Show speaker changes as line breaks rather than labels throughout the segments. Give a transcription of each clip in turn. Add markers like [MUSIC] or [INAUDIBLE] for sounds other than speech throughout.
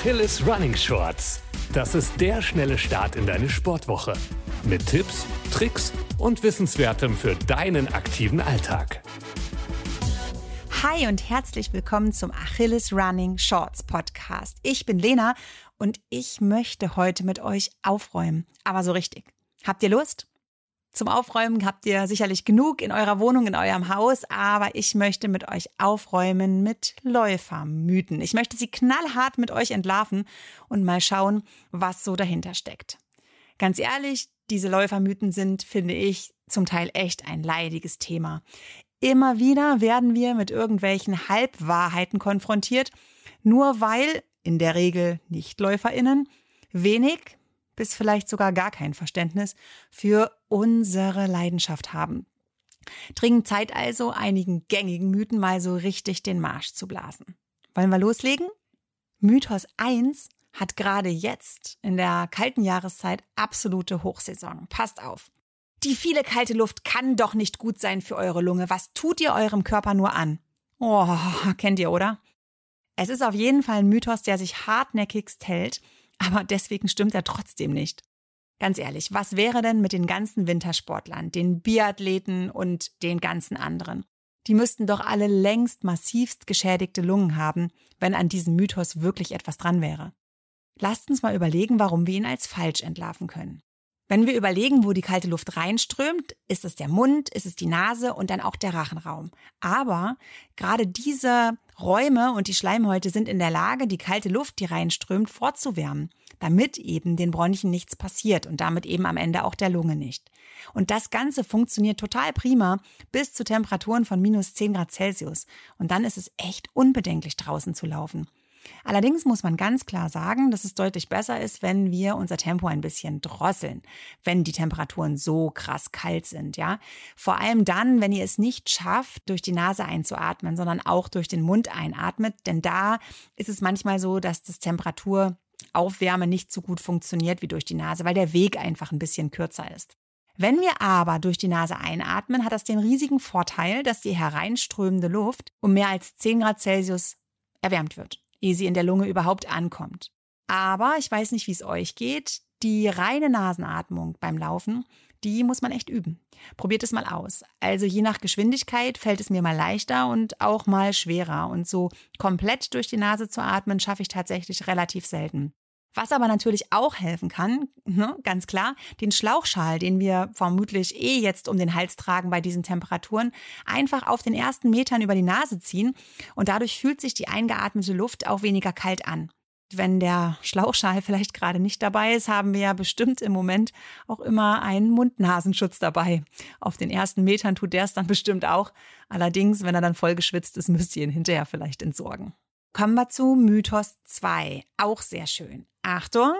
Achilles Running Shorts. Das ist der schnelle Start in deine Sportwoche. Mit Tipps, Tricks und Wissenswertem für deinen aktiven Alltag.
Hi und herzlich willkommen zum Achilles Running Shorts Podcast. Ich bin Lena und ich möchte heute mit euch aufräumen. Aber so richtig. Habt ihr Lust? Zum Aufräumen habt ihr sicherlich genug in eurer Wohnung, in eurem Haus, aber ich möchte mit euch aufräumen mit Läufermythen. Ich möchte sie knallhart mit euch entlarven und mal schauen, was so dahinter steckt. Ganz ehrlich, diese Läufermythen sind, finde ich, zum Teil echt ein leidiges Thema. Immer wieder werden wir mit irgendwelchen Halbwahrheiten konfrontiert, nur weil, in der Regel Nichtläuferinnen, wenig bis vielleicht sogar gar kein Verständnis für unsere Leidenschaft haben. Dringend Zeit also, einigen gängigen Mythen mal so richtig den Marsch zu blasen. Wollen wir loslegen? Mythos 1 hat gerade jetzt in der kalten Jahreszeit absolute Hochsaison. Passt auf. Die viele kalte Luft kann doch nicht gut sein für eure Lunge. Was tut ihr eurem Körper nur an? Oh, kennt ihr, oder? Es ist auf jeden Fall ein Mythos, der sich hartnäckigst hält aber deswegen stimmt er trotzdem nicht. Ganz ehrlich, was wäre denn mit den ganzen Wintersportlern, den Biathleten und den ganzen anderen? Die müssten doch alle längst massivst geschädigte Lungen haben, wenn an diesem Mythos wirklich etwas dran wäre. Lasst uns mal überlegen, warum wir ihn als falsch entlarven können. Wenn wir überlegen, wo die kalte Luft reinströmt, ist es der Mund, ist es die Nase und dann auch der Rachenraum. Aber gerade diese Räume und die Schleimhäute sind in der Lage, die kalte Luft, die reinströmt, vorzuwärmen, damit eben den Bronchien nichts passiert und damit eben am Ende auch der Lunge nicht. Und das Ganze funktioniert total prima bis zu Temperaturen von minus 10 Grad Celsius. Und dann ist es echt unbedenklich draußen zu laufen. Allerdings muss man ganz klar sagen, dass es deutlich besser ist, wenn wir unser Tempo ein bisschen drosseln, wenn die Temperaturen so krass kalt sind, ja. Vor allem dann, wenn ihr es nicht schafft, durch die Nase einzuatmen, sondern auch durch den Mund einatmet, denn da ist es manchmal so, dass das Temperatur Aufwärme nicht so gut funktioniert wie durch die Nase, weil der Weg einfach ein bisschen kürzer ist. Wenn wir aber durch die Nase einatmen, hat das den riesigen Vorteil, dass die hereinströmende Luft um mehr als 10 Grad Celsius erwärmt wird ehe sie in der Lunge überhaupt ankommt. Aber ich weiß nicht, wie es euch geht. Die reine Nasenatmung beim Laufen, die muss man echt üben. Probiert es mal aus. Also je nach Geschwindigkeit fällt es mir mal leichter und auch mal schwerer. Und so komplett durch die Nase zu atmen, schaffe ich tatsächlich relativ selten. Was aber natürlich auch helfen kann, ne, ganz klar, den Schlauchschal, den wir vermutlich eh jetzt um den Hals tragen bei diesen Temperaturen, einfach auf den ersten Metern über die Nase ziehen und dadurch fühlt sich die eingeatmete Luft auch weniger kalt an. Wenn der Schlauchschal [LAUGHS] vielleicht gerade nicht dabei ist, haben wir ja bestimmt im Moment auch immer einen Mund-Nasenschutz dabei. Auf den ersten Metern tut der es dann bestimmt auch. Allerdings, wenn er dann voll geschwitzt ist, müsst ihr ihn hinterher vielleicht entsorgen. Kommen wir zu Mythos 2. Auch sehr schön. Achtung!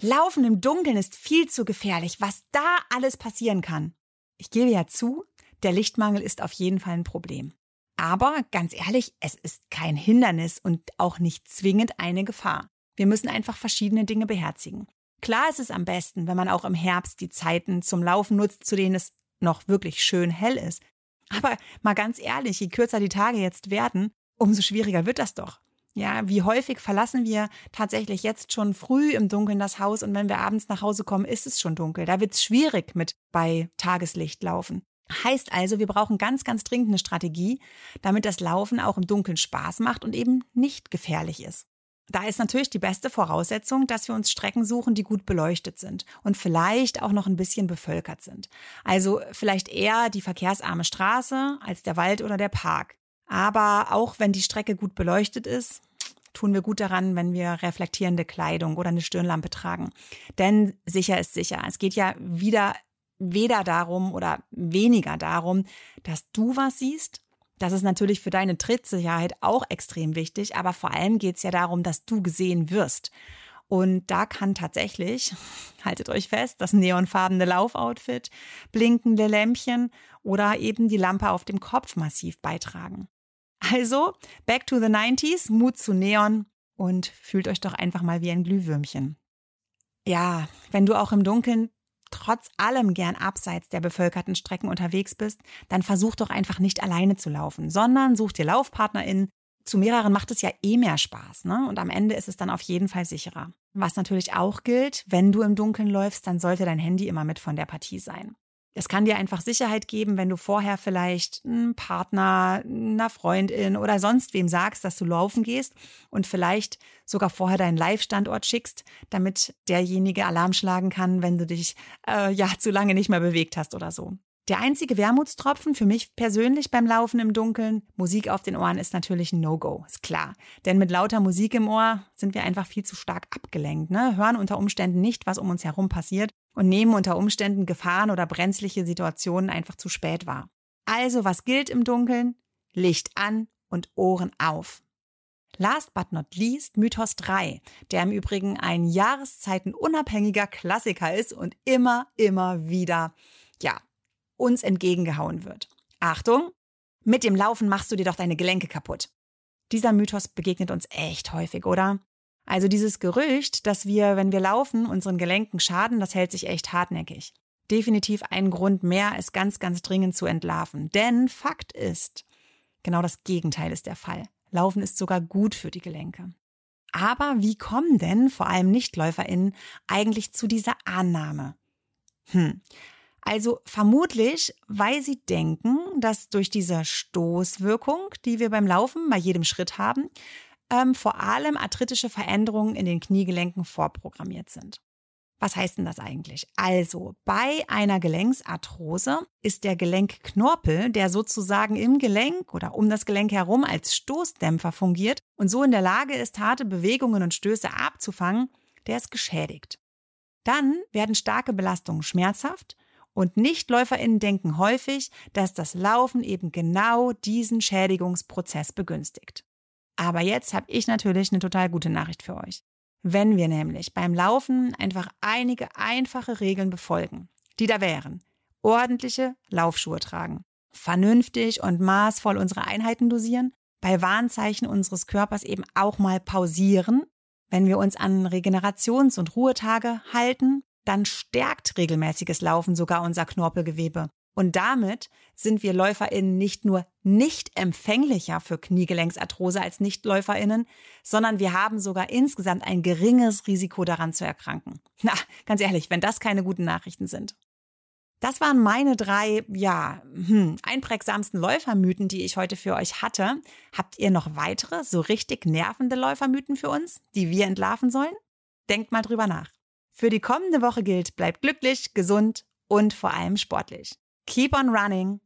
Laufen im Dunkeln ist viel zu gefährlich, was da alles passieren kann. Ich gebe ja zu, der Lichtmangel ist auf jeden Fall ein Problem. Aber ganz ehrlich, es ist kein Hindernis und auch nicht zwingend eine Gefahr. Wir müssen einfach verschiedene Dinge beherzigen. Klar ist es am besten, wenn man auch im Herbst die Zeiten zum Laufen nutzt, zu denen es noch wirklich schön hell ist. Aber mal ganz ehrlich, je kürzer die Tage jetzt werden, umso schwieriger wird das doch. Ja, wie häufig verlassen wir tatsächlich jetzt schon früh im Dunkeln das Haus und wenn wir abends nach Hause kommen, ist es schon dunkel. Da wird es schwierig mit bei Tageslicht laufen. Heißt also, wir brauchen ganz, ganz dringend eine Strategie, damit das Laufen auch im Dunkeln Spaß macht und eben nicht gefährlich ist. Da ist natürlich die beste Voraussetzung, dass wir uns Strecken suchen, die gut beleuchtet sind und vielleicht auch noch ein bisschen bevölkert sind. Also vielleicht eher die verkehrsarme Straße als der Wald oder der Park. Aber auch wenn die Strecke gut beleuchtet ist, tun wir gut daran, wenn wir reflektierende Kleidung oder eine Stirnlampe tragen. Denn sicher ist sicher. Es geht ja wieder weder darum oder weniger darum, dass du was siehst. Das ist natürlich für deine Trittsicherheit auch extrem wichtig, aber vor allem geht es ja darum, dass du gesehen wirst. Und da kann tatsächlich, [LAUGHS] haltet euch fest, das neonfarbene Laufoutfit, blinkende Lämpchen oder eben die Lampe auf dem Kopf massiv beitragen. Also, back to the 90s, Mut zu Neon und fühlt euch doch einfach mal wie ein Glühwürmchen. Ja, wenn du auch im Dunkeln trotz allem gern abseits der bevölkerten Strecken unterwegs bist, dann versuch doch einfach nicht alleine zu laufen, sondern such dir LaufpartnerInnen, zu mehreren macht es ja eh mehr Spaß, ne? Und am Ende ist es dann auf jeden Fall sicherer. Was natürlich auch gilt, wenn du im Dunkeln läufst, dann sollte dein Handy immer mit von der Partie sein. Es kann dir einfach Sicherheit geben, wenn du vorher vielleicht einem Partner, einer Freundin oder sonst wem sagst, dass du laufen gehst und vielleicht sogar vorher deinen Live-Standort schickst, damit derjenige Alarm schlagen kann, wenn du dich äh, ja zu lange nicht mehr bewegt hast oder so. Der einzige Wermutstropfen für mich persönlich beim Laufen im Dunkeln, Musik auf den Ohren ist natürlich ein No-Go, ist klar. Denn mit lauter Musik im Ohr sind wir einfach viel zu stark abgelenkt, ne? hören unter Umständen nicht, was um uns herum passiert und nehmen unter Umständen Gefahren oder brenzliche Situationen einfach zu spät wahr. Also, was gilt im Dunkeln? Licht an und Ohren auf. Last but not least Mythos 3, der im Übrigen ein jahreszeitenunabhängiger Klassiker ist und immer, immer wieder, ja, uns entgegengehauen wird. Achtung, mit dem Laufen machst du dir doch deine Gelenke kaputt. Dieser Mythos begegnet uns echt häufig, oder? Also dieses Gerücht, dass wir, wenn wir laufen, unseren Gelenken schaden, das hält sich echt hartnäckig. Definitiv ein Grund mehr, es ganz, ganz dringend zu entlarven. Denn Fakt ist, genau das Gegenteil ist der Fall. Laufen ist sogar gut für die Gelenke. Aber wie kommen denn vor allem NichtläuferInnen eigentlich zu dieser Annahme? Hm. Also vermutlich, weil sie denken, dass durch diese Stoßwirkung, die wir beim Laufen bei jedem Schritt haben, ähm, vor allem arthritische Veränderungen in den Kniegelenken vorprogrammiert sind. Was heißt denn das eigentlich? Also, bei einer Gelenksarthrose ist der Gelenkknorpel, der sozusagen im Gelenk oder um das Gelenk herum als Stoßdämpfer fungiert und so in der Lage ist, harte Bewegungen und Stöße abzufangen, der ist geschädigt. Dann werden starke Belastungen schmerzhaft und NichtläuferInnen denken häufig, dass das Laufen eben genau diesen Schädigungsprozess begünstigt. Aber jetzt habe ich natürlich eine total gute Nachricht für euch. Wenn wir nämlich beim Laufen einfach einige einfache Regeln befolgen, die da wären, ordentliche Laufschuhe tragen, vernünftig und maßvoll unsere Einheiten dosieren, bei Warnzeichen unseres Körpers eben auch mal pausieren, wenn wir uns an Regenerations- und Ruhetage halten dann stärkt regelmäßiges Laufen sogar unser Knorpelgewebe. Und damit sind wir LäuferInnen nicht nur nicht empfänglicher für Kniegelenksarthrose als NichtläuferInnen, sondern wir haben sogar insgesamt ein geringes Risiko daran zu erkranken. Na, ganz ehrlich, wenn das keine guten Nachrichten sind. Das waren meine drei, ja, hm, einprägsamsten Läufermythen, die ich heute für euch hatte. Habt ihr noch weitere, so richtig nervende Läufermythen für uns, die wir entlarven sollen? Denkt mal drüber nach. Für die kommende Woche gilt, bleibt glücklich, gesund und vor allem sportlich. Keep on running!